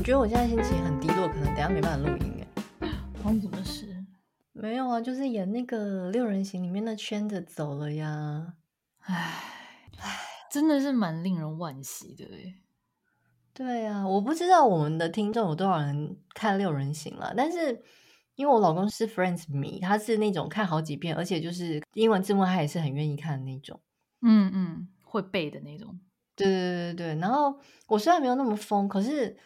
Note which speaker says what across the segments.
Speaker 1: 我觉得我现在心情很低落，可能等下没办法录音哎。
Speaker 2: 发生什么事？
Speaker 1: 没有啊，就是演那个六人行里面的圈子走了呀。
Speaker 2: 唉唉，真的是蛮令人惋惜的哎。
Speaker 1: 对啊，我不知道我们的听众有多少人看六人行了，但是因为我老公是 Friends 迷，他是那种看好几遍，而且就是英文字幕他也是很愿意看的那种。
Speaker 2: 嗯嗯，会背的那种。
Speaker 1: 对对对对，然后我虽然没有那么疯，可是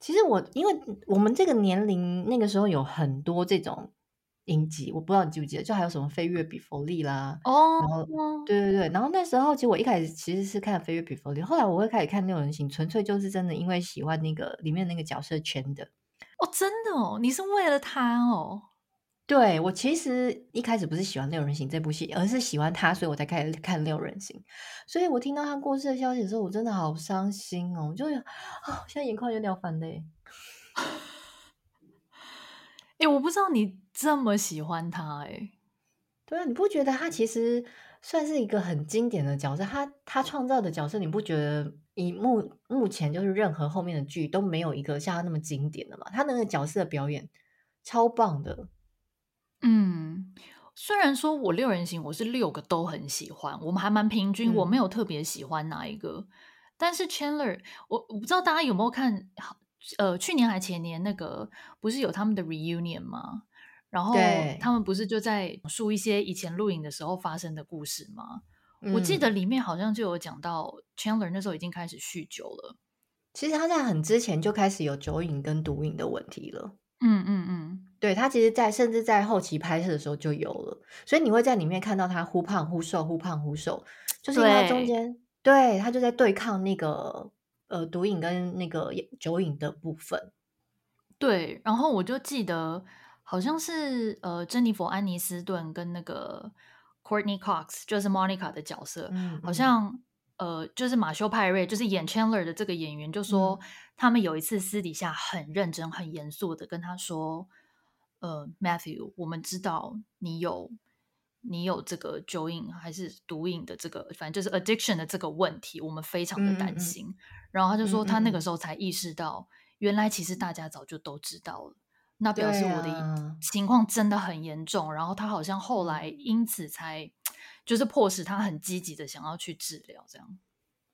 Speaker 1: 其实我因为我们这个年龄那个时候有很多这种影集，我不知道你记不记得，就还有什么《飞跃比佛利》啦。
Speaker 2: 哦。
Speaker 1: 然后，对对对，然后那时候其实我一开始其实是看《飞跃比佛利》，后来我会开始看《六人行》，纯粹就是真的因为喜欢那个里面那个角色圈的。
Speaker 2: 哦，真的哦，你是为了他哦。
Speaker 1: 对，我其实一开始不是喜欢《六人行》这部戏，而是喜欢他，所以我才开始看《六人行》。所以我听到他过世的消息的时候，我真的好伤心哦，就啊、哦，现在眼眶有点泛泪。
Speaker 2: 哎，我不知道你这么喜欢他哎。
Speaker 1: 对啊，你不觉得他其实算是一个很经典的角色？他他创造的角色，你不觉得以目目前就是任何后面的剧都没有一个像他那么经典的吗？他那个角色的表演超棒的。
Speaker 2: 嗯，虽然说我六人行我是六个都很喜欢，我们还蛮平均，嗯、我没有特别喜欢哪一个。但是 Chandler，我我不知道大家有没有看，呃，去年还前年那个不是有他们的 reunion 吗？然后他们不是就在述一些以前录影的时候发生的故事吗？嗯、我记得里面好像就有讲到 Chandler 那时候已经开始酗酒了。
Speaker 1: 其实他在很之前就开始有酒瘾跟毒瘾的问题了。
Speaker 2: 嗯嗯嗯，
Speaker 1: 对，他其实在，在甚至在后期拍摄的时候就有了，所以你会在里面看到他忽胖忽瘦，忽胖忽瘦，就是因为他中间对，对他就在对抗那个呃毒瘾跟那个酒瘾的部分。
Speaker 2: 对，然后我就记得好像是呃珍妮佛安妮斯顿跟那个 Courtney Cox，就是 Monica 的角色，嗯嗯。好像。呃，就是马修派瑞，就是演 Chandler 的这个演员，就说、嗯、他们有一次私底下很认真、很严肃的跟他说：“呃，Matthew，我们知道你有你有这个酒瘾还是毒瘾的这个，反正就是 addiction 的这个问题，我们非常的担心。嗯嗯”然后他就说，他那个时候才意识到，原来其实大家早就都知道了。那表示我的情况真的很严重。啊、然后他好像后来因此才。就是迫使他很积极的想要去治疗，这样。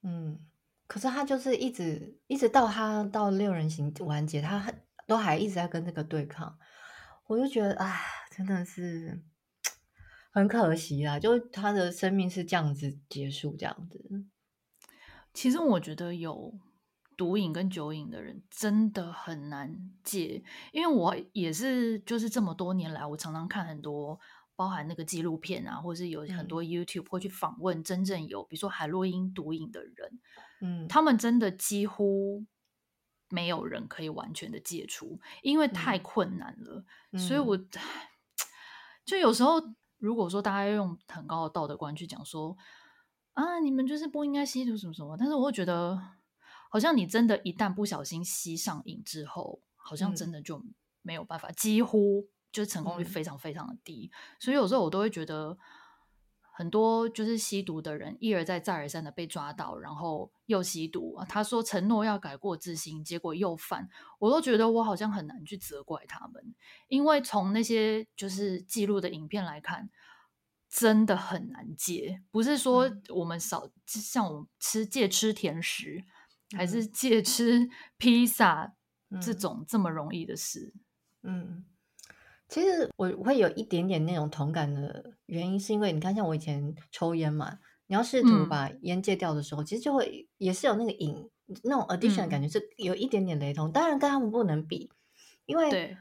Speaker 1: 嗯，可是他就是一直一直到他到六人行完结，他很都还一直在跟这个对抗。我就觉得，哎，真的是很可惜啊！就他的生命是这样子结束，这样子。
Speaker 2: 其实我觉得有毒瘾跟酒瘾的人真的很难戒，因为我也是，就是这么多年来，我常常看很多。包含那个纪录片啊，或是有很多 YouTube 会去访问真正有，比如说海洛因毒瘾的人，嗯，他们真的几乎没有人可以完全的戒除，因为太困难了。嗯、所以我 就有时候，如果说大家用很高的道德观去讲说啊，你们就是不应该吸毒什么什么，但是我会觉得，好像你真的，一旦不小心吸上瘾之后，好像真的就没有办法，嗯、几乎。就是成功率非常非常的低，嗯、所以有时候我都会觉得，很多就是吸毒的人一而再再而三的被抓到，然后又吸毒。他说承诺要改过自新，结果又犯，我都觉得我好像很难去责怪他们，因为从那些就是记录的影片来看，真的很难戒。不是说我们少、嗯、像我们吃戒吃甜食，嗯、还是戒吃披萨、嗯、这种这么容易的事，嗯。
Speaker 1: 其实我会有一点点那种同感的原因，是因为你看，像我以前抽烟嘛，你要试图把烟戒掉的时候，嗯、其实就会也是有那个瘾，那种 addiction 的感觉是有一点点雷同。嗯、当然跟他们不能比，因为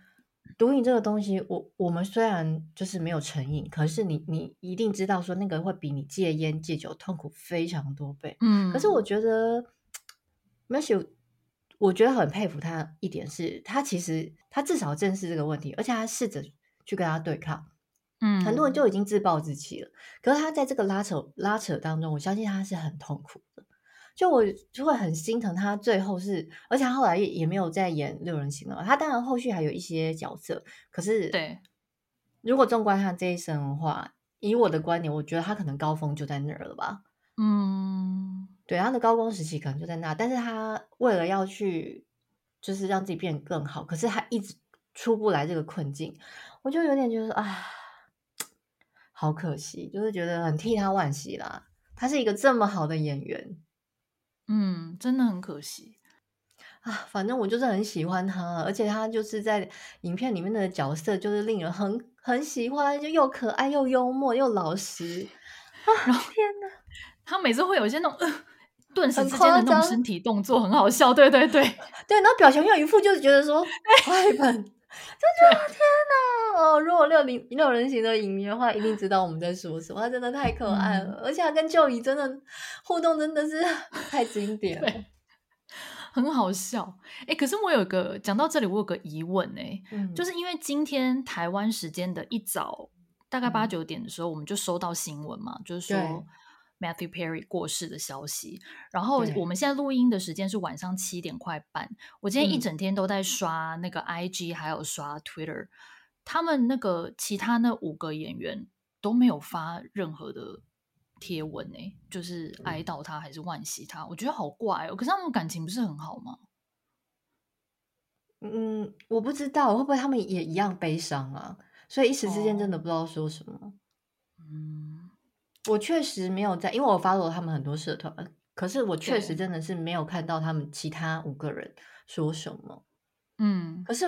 Speaker 1: 毒瘾这个东西，我我们虽然就是没有成瘾，可是你你一定知道说那个会比你戒烟戒酒痛苦非常多倍。嗯，可是我觉得 Matthew 我觉得很佩服他一点是，他其实他至少正视这个问题，而且他试着去跟他对抗。嗯，很多人就已经自暴自弃了，可是他在这个拉扯拉扯当中，我相信他是很痛苦的。就我就会很心疼他，最后是，而且他后来也也没有再演六人行了。他当然后续还有一些角色，可是对，如果纵观他这一生的话，以我的观点，我觉得他可能高峰就在那儿了吧。嗯。对，他的高光时期可能就在那，但是他为了要去就是让自己变得更好，可是他一直出不来这个困境，我就有点觉得啊，好可惜，就是觉得很替他惋惜啦。他是一个这么好的演员，
Speaker 2: 嗯，真的很可惜
Speaker 1: 啊。反正我就是很喜欢他，而且他就是在影片里面的角色，就是令人很很喜欢，就又可爱又幽默又老实啊！然后天哪，
Speaker 2: 他每次会有一些那种。呃顿时之间的那种身体动作很好笑，对对对
Speaker 1: 对，然后表情又一副就是觉得说快本，就觉得 天哪哦！如果六零六人行的影迷的话，一定知道我们在说什么。他真的太可爱了，嗯、而且他跟 Joey 真的互动真的是太经典了，
Speaker 2: 很好笑。哎，可是我有个讲到这里，我有个疑问哎，嗯、就是因为今天台湾时间的一早，大概八九点的时候，嗯、我们就收到新闻嘛，就是说。Matthew Perry 过世的消息，然后我们现在录音的时间是晚上七点快半。我今天一整天都在刷那个 IG，还有刷 Twitter，、嗯、他们那个其他那五个演员都没有发任何的贴文诶，就是哀悼他还是惋惜他，我觉得好怪哦。可是他们感情不是很好吗？
Speaker 1: 嗯，我不知道会不会他们也一样悲伤啊，所以一时之间真的不知道说什么。哦、嗯。我确实没有在，因为我 follow 他们很多社团，可是我确实真的是没有看到他们其他五个人说什么。嗯，可是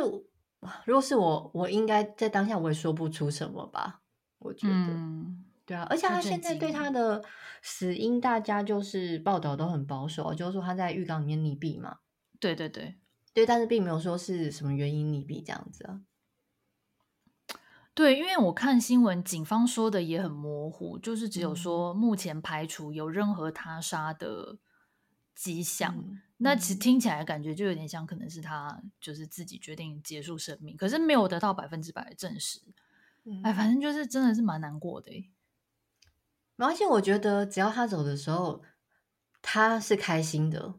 Speaker 1: 如果是我，我应该在当下我也说不出什么吧？我觉得，嗯、对啊，而且他现在对他的死因，大家就是报道都很保守，就是说他在浴缸里面溺毙嘛。
Speaker 2: 对对对，
Speaker 1: 对，但是并没有说是什么原因溺毙这样子啊。
Speaker 2: 对，因为我看新闻，警方说的也很模糊，就是只有说目前排除有任何他杀的迹象。嗯、那其实听起来感觉就有点像，可能是他就是自己决定结束生命，可是没有得到百分之百的证实。嗯、哎，反正就是真的是蛮难过的。
Speaker 1: 而且我觉得，只要他走的时候他是开心的，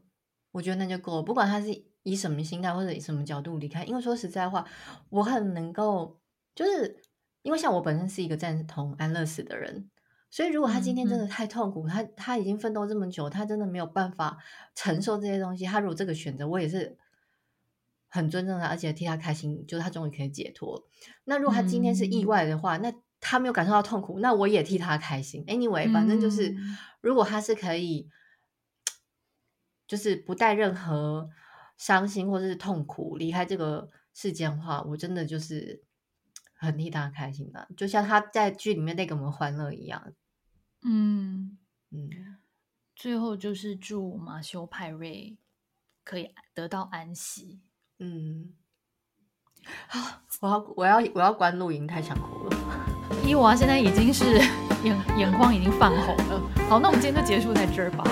Speaker 1: 我觉得那就够了。不管他是以什么心态或者以什么角度离开，因为说实在话，我很能够就是。因为像我本身是一个赞同安乐死的人，所以如果他今天真的太痛苦，嗯嗯、他他已经奋斗这么久，他真的没有办法承受这些东西。他如果这个选择，我也是很尊重他，而且替他开心，就是他终于可以解脱。那如果他今天是意外的话，嗯、那他没有感受到痛苦，那我也替他开心。Anyway，反正就是，嗯、如果他是可以，就是不带任何伤心或者是痛苦离开这个世间的话，我真的就是。很替他开心的，就像他在剧里面带给我们欢乐一样。
Speaker 2: 嗯嗯，最后就是祝马修派瑞可以得到安息。
Speaker 1: 嗯，好，我要我要我要关录音，太想哭了。
Speaker 2: 伊娃现在已经是眼眼眶已经泛红了。好，那我们今天就结束在这儿吧。